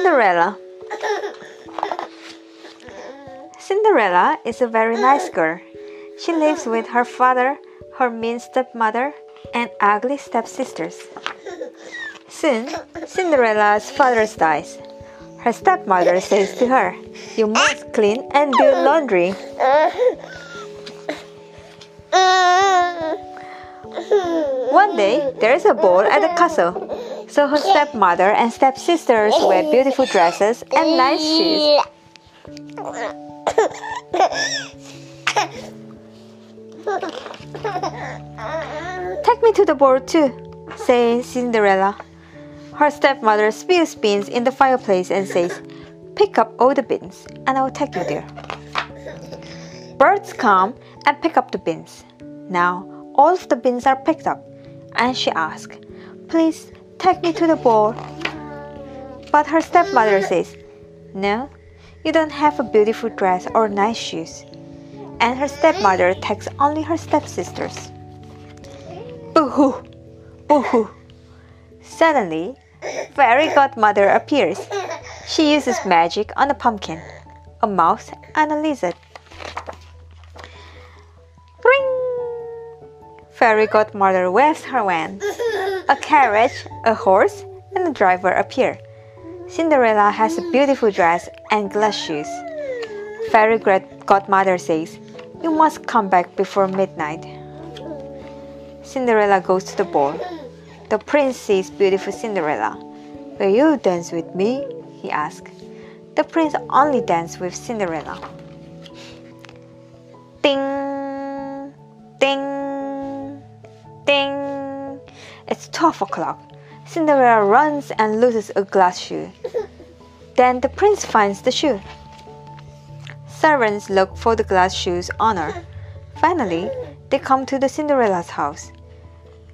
Cinderella. Cinderella is a very nice girl. She lives with her father, her mean stepmother, and ugly stepsisters. Soon, Cinderella's father dies. Her stepmother says to her, You must clean and do laundry. One day, there is a ball at the castle. So her stepmother and stepsisters wear beautiful dresses and nice shoes. Take me to the ball too, says Cinderella. Her stepmother spills beans in the fireplace and says, Pick up all the beans, and I will take you there. Birds come and pick up the beans. Now all of the beans are picked up, and she asks, Please take me to the ball. But her stepmother says, No, you don't have a beautiful dress or nice shoes. And her stepmother takes only her stepsisters. Boo hoo! Boo hoo! Suddenly, Fairy Godmother appears. She uses magic on a pumpkin, a mouse, and a lizard. Ring! Fairy Godmother waves her wand. A carriage, a horse, and a driver appear. Cinderella has a beautiful dress and glass shoes. Fairy Godmother says, You must come back before midnight. Cinderella goes to the ball. The prince sees beautiful Cinderella. Will you dance with me? he asks. The prince only dances with Cinderella. It's 12 o'clock. Cinderella runs and loses a glass shoe. Then the prince finds the shoe. Servants look for the glass shoe's owner. Finally, they come to the Cinderella's house.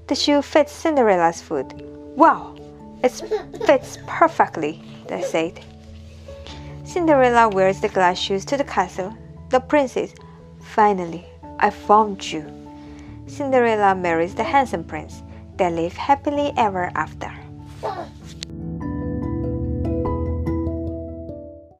The shoe fits Cinderella's foot. Wow, it fits perfectly, they said. Cinderella wears the glass shoes to the castle. The princess, finally, I found you. Cinderella marries the handsome prince. They live happily ever after.